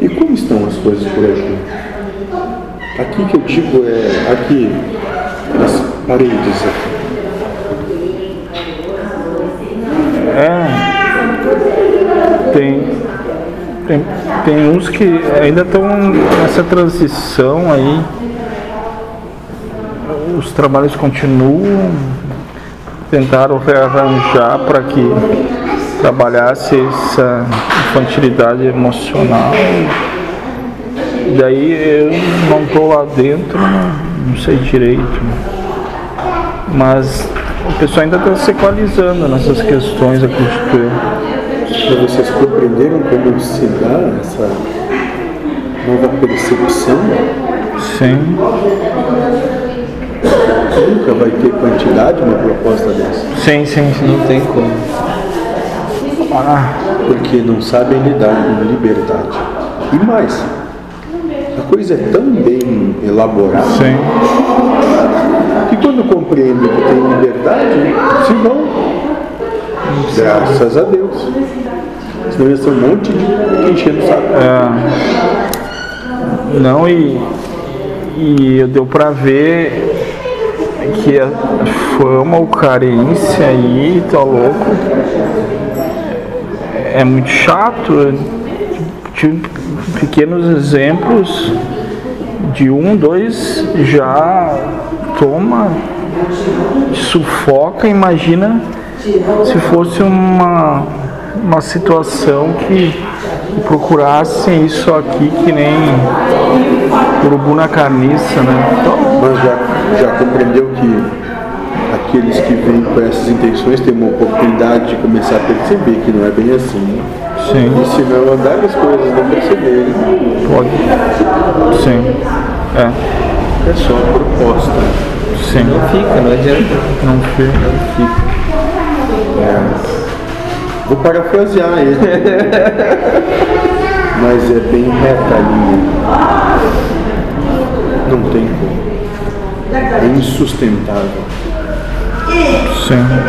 E como estão as coisas por aqui? Aqui que eu digo é aqui, nas paredes aqui. É. Tem, tem, tem uns que ainda estão nessa transição aí. Os trabalhos continuam. Tentaram rearranjar para que trabalhasse essa infantilidade emocional. Daí eu não estou lá dentro, não, não sei direito. Mas o pessoal ainda está se equalizando nessas questões, acredito eu. Mas vocês compreenderam como se dá essa nova percepção? Sim, Nunca vai ter quantidade uma proposta dessa. sim, sim, sim. Não tem como. Ah, Porque não sabem lidar com liberdade. E mais, a coisa é tão bem elaborada sim. que quando compreendem que tem liberdade, se vão. Graças a Deus. Senão ia ser um monte de enchendo o saco. É, não, e, e deu pra ver que a fama ou carência aí, tá louco. É muito chato. Tive pequenos exemplos de um, dois já toma, sufoca, imagina se fosse uma, uma situação que procurasse isso aqui que nem urubu na carniça, né? Mas já, já compreendeu que aqueles que vêm com essas intenções têm uma oportunidade de começar a perceber que não é bem assim. né? sim, E se não andar as coisas não perceberem, pode. Sim. É, é só a proposta. sim. Não fica, não adianta. Não fica. É. Vou parafrasear ele. Mas é bem reta a linha. Não tem como. É insustentável. Sim.